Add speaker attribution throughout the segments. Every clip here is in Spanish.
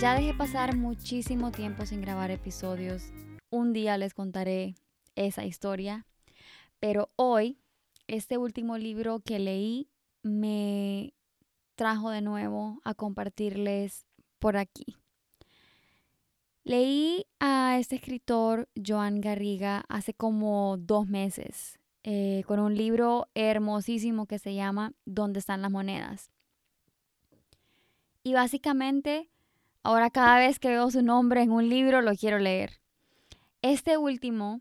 Speaker 1: Ya dejé pasar muchísimo tiempo sin grabar episodios. Un día les contaré esa historia. Pero hoy, este último libro que leí me trajo de nuevo a compartirles por aquí. Leí a este escritor, Joan Garriga, hace como dos meses, eh, con un libro hermosísimo que se llama ¿Dónde están las monedas? Y básicamente, ahora cada vez que veo su nombre en un libro, lo quiero leer. Este último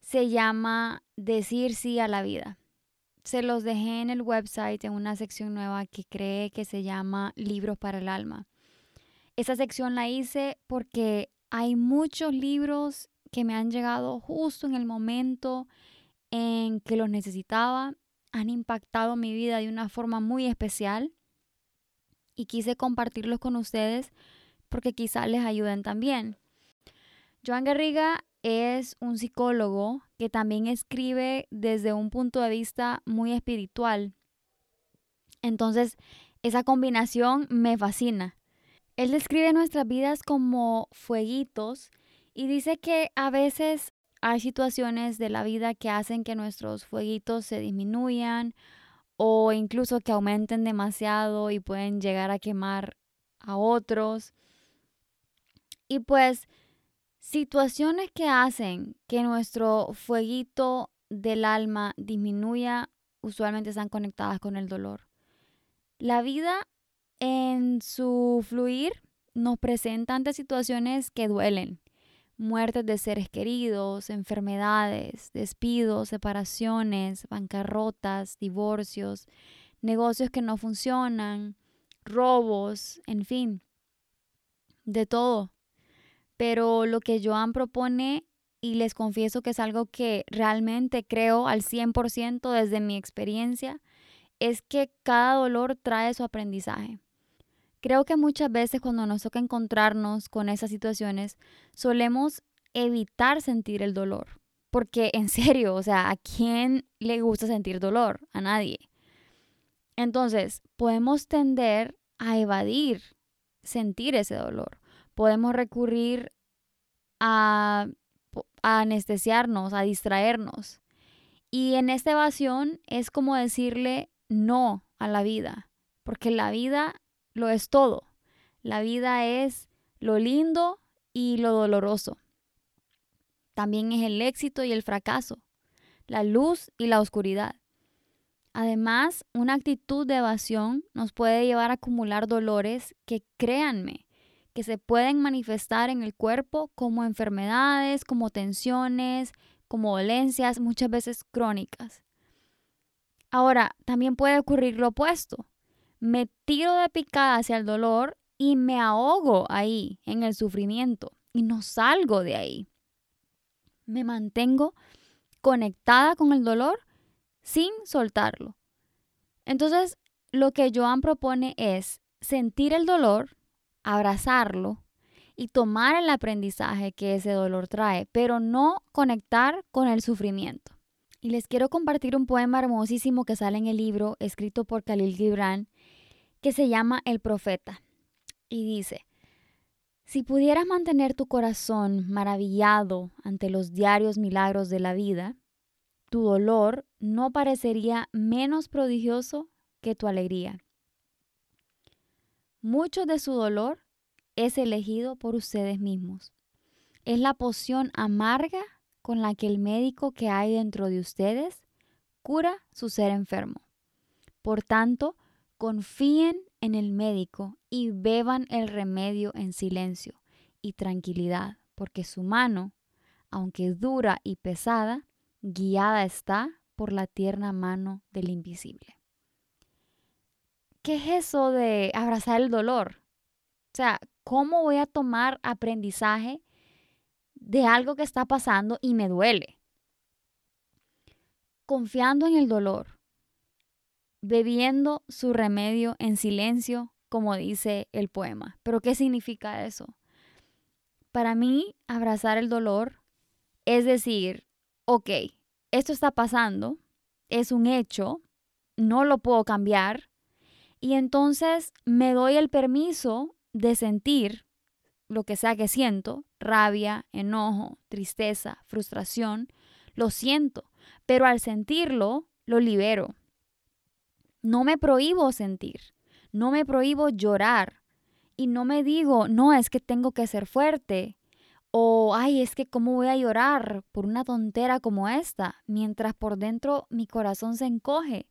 Speaker 1: se llama Decir sí a la vida. Se los dejé en el website en una sección nueva que cree que se llama Libros para el Alma. Esa sección la hice porque hay muchos libros que me han llegado justo en el momento en que los necesitaba, han impactado mi vida de una forma muy especial y quise compartirlos con ustedes porque quizás les ayuden también. Joan Garriga es un psicólogo que también escribe desde un punto de vista muy espiritual. Entonces, esa combinación me fascina. Él describe nuestras vidas como fueguitos y dice que a veces hay situaciones de la vida que hacen que nuestros fueguitos se disminuyan o incluso que aumenten demasiado y pueden llegar a quemar a otros. Y pues situaciones que hacen que nuestro fueguito del alma disminuya usualmente están conectadas con el dolor. La vida en su fluir nos presenta ante situaciones que duelen muertes de seres queridos, enfermedades, despidos, separaciones, bancarrotas, divorcios, negocios que no funcionan, robos, en fin, de todo. Pero lo que Joan propone, y les confieso que es algo que realmente creo al 100% desde mi experiencia, es que cada dolor trae su aprendizaje. Creo que muchas veces cuando nos toca encontrarnos con esas situaciones, solemos evitar sentir el dolor. Porque en serio, o sea, ¿a quién le gusta sentir dolor? A nadie. Entonces, podemos tender a evadir sentir ese dolor. Podemos recurrir a, a anestesiarnos, a distraernos. Y en esta evasión es como decirle no a la vida, porque la vida lo es todo. La vida es lo lindo y lo doloroso. También es el éxito y el fracaso, la luz y la oscuridad. Además, una actitud de evasión nos puede llevar a acumular dolores que, créanme, que se pueden manifestar en el cuerpo como enfermedades, como tensiones, como dolencias, muchas veces crónicas. Ahora, también puede ocurrir lo opuesto me tiro de picada hacia el dolor y me ahogo ahí en el sufrimiento y no salgo de ahí. Me mantengo conectada con el dolor sin soltarlo. Entonces, lo que Joan propone es sentir el dolor, abrazarlo y tomar el aprendizaje que ese dolor trae, pero no conectar con el sufrimiento. Y les quiero compartir un poema hermosísimo que sale en el libro escrito por Khalil Gibran que se llama El Profeta. Y dice, si pudieras mantener tu corazón maravillado ante los diarios milagros de la vida, tu dolor no parecería menos prodigioso que tu alegría. Mucho de su dolor es elegido por ustedes mismos. Es la poción amarga con la que el médico que hay dentro de ustedes cura su ser enfermo. Por tanto, confíen en el médico y beban el remedio en silencio y tranquilidad, porque su mano, aunque dura y pesada, guiada está por la tierna mano del invisible. ¿qué es eso de abrazar el dolor? O sea, ¿cómo voy a tomar aprendizaje de algo que está pasando y me duele? Confiando en el dolor, bebiendo su remedio en silencio, como dice el poema. Pero ¿qué significa eso? Para mí, abrazar el dolor es decir, ok, esto está pasando, es un hecho, no lo puedo cambiar, y entonces me doy el permiso de sentir lo que sea que siento, rabia, enojo, tristeza, frustración, lo siento, pero al sentirlo, lo libero. No me prohíbo sentir, no me prohíbo llorar y no me digo, no, es que tengo que ser fuerte o, ay, es que cómo voy a llorar por una tontera como esta, mientras por dentro mi corazón se encoge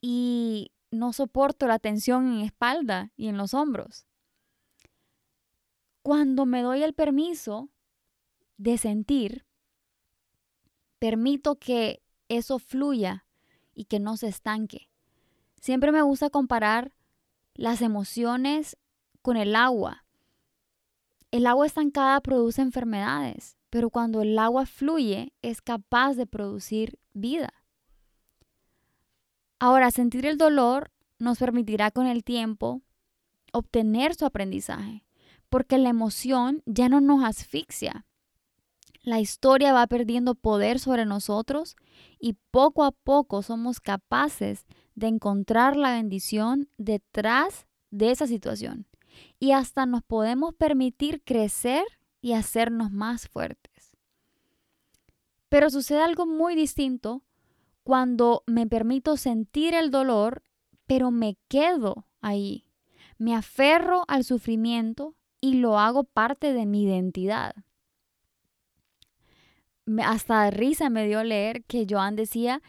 Speaker 1: y no soporto la tensión en espalda y en los hombros. Cuando me doy el permiso de sentir, permito que eso fluya y que no se estanque. Siempre me gusta comparar las emociones con el agua. El agua estancada produce enfermedades, pero cuando el agua fluye es capaz de producir vida. Ahora, sentir el dolor nos permitirá con el tiempo obtener su aprendizaje, porque la emoción ya no nos asfixia. La historia va perdiendo poder sobre nosotros y poco a poco somos capaces de encontrar la bendición detrás de esa situación. Y hasta nos podemos permitir crecer y hacernos más fuertes. Pero sucede algo muy distinto cuando me permito sentir el dolor, pero me quedo ahí. Me aferro al sufrimiento y lo hago parte de mi identidad. Hasta risa me dio leer que Joan decía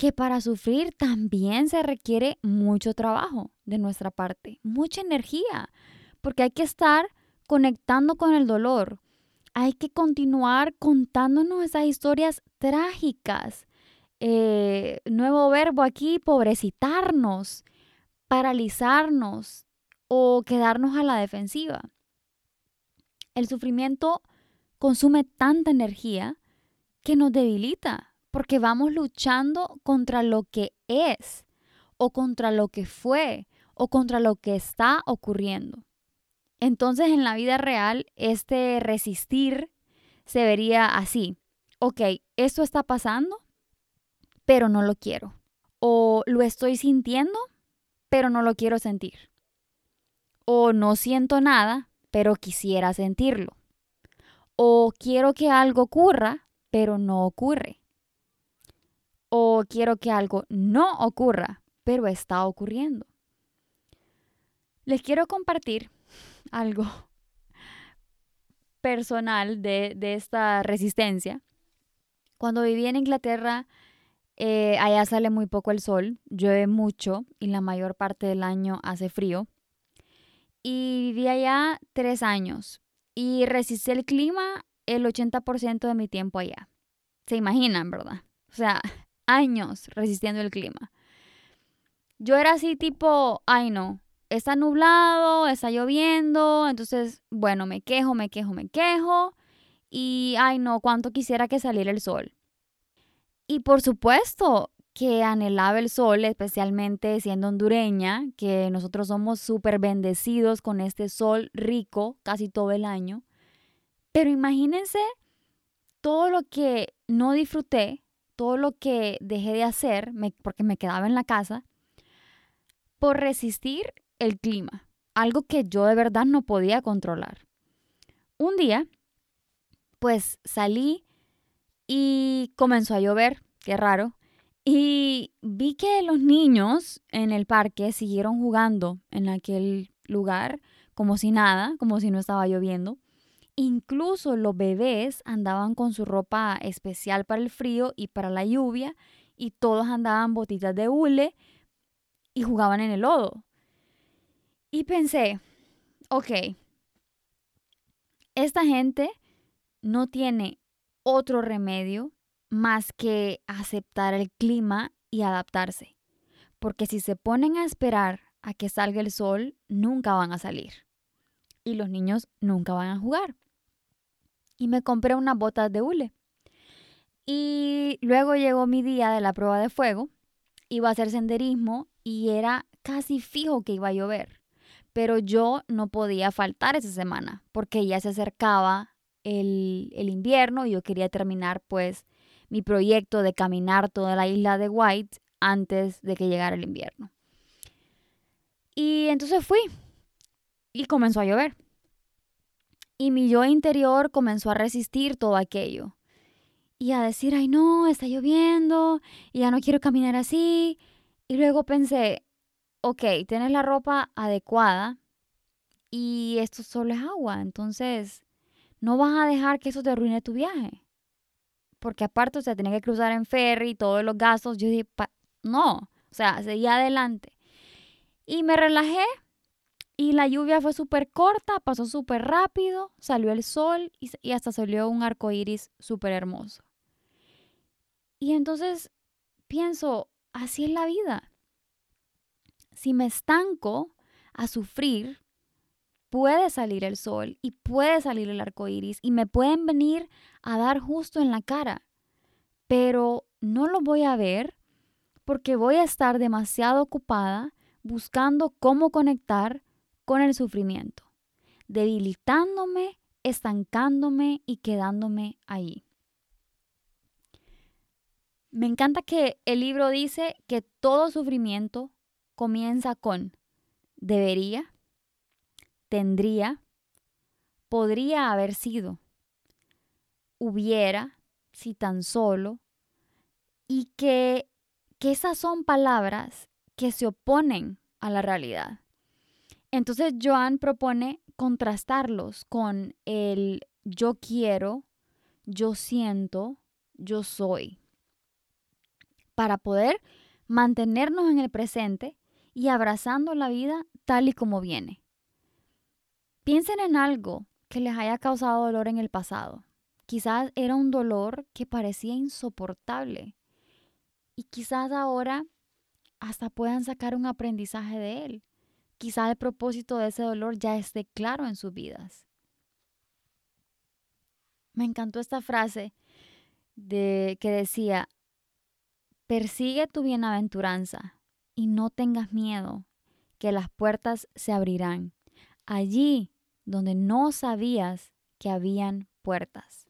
Speaker 1: que para sufrir también se requiere mucho trabajo de nuestra parte, mucha energía, porque hay que estar conectando con el dolor. Hay que continuar contándonos esas historias trágicas eh, nuevo verbo aquí, pobrecitarnos, paralizarnos o quedarnos a la defensiva. El sufrimiento consume tanta energía que nos debilita porque vamos luchando contra lo que es o contra lo que fue o contra lo que está ocurriendo. Entonces en la vida real este resistir se vería así. Ok, esto está pasando, pero no lo quiero. O lo estoy sintiendo, pero no lo quiero sentir. O no siento nada, pero quisiera sentirlo. O quiero que algo ocurra, pero no ocurre. O quiero que algo no ocurra, pero está ocurriendo. Les quiero compartir algo personal de, de esta resistencia. Cuando viví en Inglaterra, eh, allá sale muy poco el sol, llueve mucho y la mayor parte del año hace frío. Y viví allá tres años y resistí el clima el 80% de mi tiempo allá. Se imaginan, ¿verdad? O sea, años resistiendo el clima. Yo era así tipo, ay no, está nublado, está lloviendo, entonces, bueno, me quejo, me quejo, me quejo. Y, ay no, cuánto quisiera que saliera el sol. Y por supuesto que anhelaba el sol, especialmente siendo hondureña, que nosotros somos súper bendecidos con este sol rico casi todo el año. Pero imagínense todo lo que no disfruté, todo lo que dejé de hacer, porque me quedaba en la casa, por resistir el clima, algo que yo de verdad no podía controlar. Un día, pues salí y comenzó a llover, qué raro. Y vi que los niños en el parque siguieron jugando en aquel lugar como si nada, como si no estaba lloviendo. Incluso los bebés andaban con su ropa especial para el frío y para la lluvia y todos andaban botitas de hule y jugaban en el lodo. Y pensé, ok, esta gente no tiene otro remedio más que aceptar el clima y adaptarse. Porque si se ponen a esperar a que salga el sol, nunca van a salir. Y los niños nunca van a jugar. Y me compré unas botas de hule. Y luego llegó mi día de la prueba de fuego. Iba a hacer senderismo y era casi fijo que iba a llover. Pero yo no podía faltar esa semana porque ya se acercaba el, el invierno y yo quería terminar pues mi proyecto de caminar toda la isla de White antes de que llegara el invierno. Y entonces fui y comenzó a llover. Y mi yo interior comenzó a resistir todo aquello. Y a decir, ay no, está lloviendo, y ya no quiero caminar así. Y luego pensé, ok, tienes la ropa adecuada y esto solo es agua, entonces no vas a dejar que eso te arruine tu viaje. Porque aparte, o sea, tenía que cruzar en ferry, todos los gastos. Yo dije, no, o sea, seguía adelante. Y me relajé y la lluvia fue súper corta, pasó súper rápido, salió el sol y, y, hasta salió un arco iris súper hermoso. Y entonces pienso, así es la vida. Si me estanco a sufrir, puede salir el sol y puede salir el arco iris y me pueden venir a dar justo en la cara. Pero no lo voy a ver porque voy a estar demasiado ocupada buscando cómo conectar con el sufrimiento, debilitándome, estancándome y quedándome ahí. Me encanta que el libro dice que todo sufrimiento comienza con debería, tendría, podría haber sido, hubiera, si tan solo, y que, que esas son palabras que se oponen a la realidad. Entonces Joan propone contrastarlos con el yo quiero, yo siento, yo soy, para poder mantenernos en el presente y abrazando la vida tal y como viene. Piensen en algo que les haya causado dolor en el pasado. Quizás era un dolor que parecía insoportable y quizás ahora hasta puedan sacar un aprendizaje de él. Quizás el propósito de ese dolor ya esté claro en sus vidas. Me encantó esta frase de que decía, persigue tu bienaventuranza y no tengas miedo, que las puertas se abrirán allí donde no sabías que habían puertas.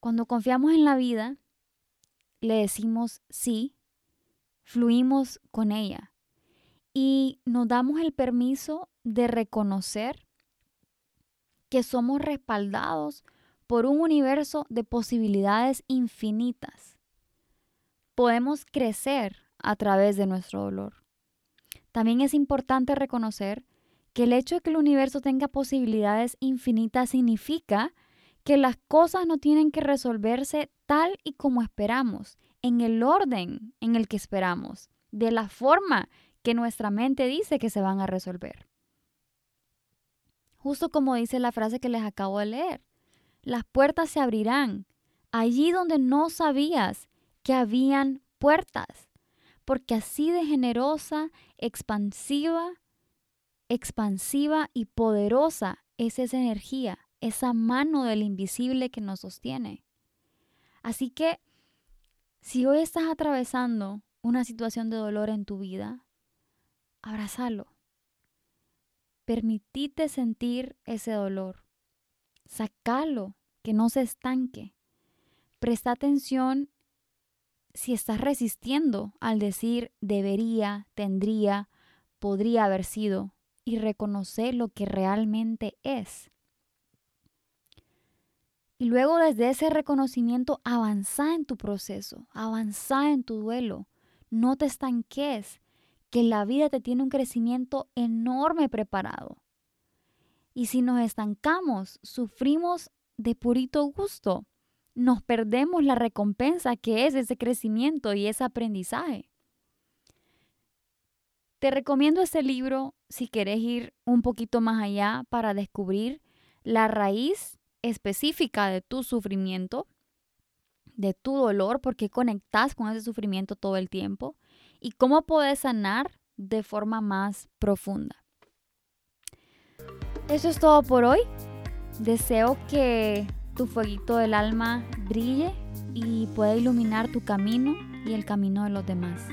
Speaker 1: Cuando confiamos en la vida, le decimos sí, fluimos con ella y nos damos el permiso de reconocer que somos respaldados por un universo de posibilidades infinitas. Podemos crecer a través de nuestro dolor. También es importante reconocer que el hecho de que el universo tenga posibilidades infinitas significa que las cosas no tienen que resolverse tal y como esperamos, en el orden en el que esperamos, de la forma que nuestra mente dice que se van a resolver. Justo como dice la frase que les acabo de leer, las puertas se abrirán allí donde no sabías que habían puertas, porque así de generosa, expansiva expansiva y poderosa es esa energía, esa mano del invisible que nos sostiene. Así que, si hoy estás atravesando una situación de dolor en tu vida, abrázalo. Permitite sentir ese dolor. Sacalo, que no se estanque. Presta atención si estás resistiendo al decir debería, tendría, podría haber sido y reconocer lo que realmente es. Y luego desde ese reconocimiento avanza en tu proceso, avanza en tu duelo. No te estanques, que la vida te tiene un crecimiento enorme preparado. Y si nos estancamos, sufrimos de purito gusto, nos perdemos la recompensa que es ese crecimiento y ese aprendizaje. Te recomiendo este libro si quieres ir un poquito más allá para descubrir la raíz específica de tu sufrimiento, de tu dolor, porque conectas con ese sufrimiento todo el tiempo y cómo puedes sanar de forma más profunda. Eso es todo por hoy. Deseo que tu fueguito del alma brille y pueda iluminar tu camino y el camino de los demás.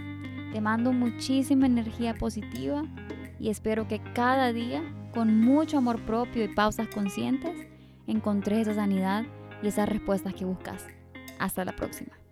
Speaker 1: Te mando muchísima energía positiva y espero que cada día, con mucho amor propio y pausas conscientes, encontres esa sanidad y esas respuestas que buscas. Hasta la próxima.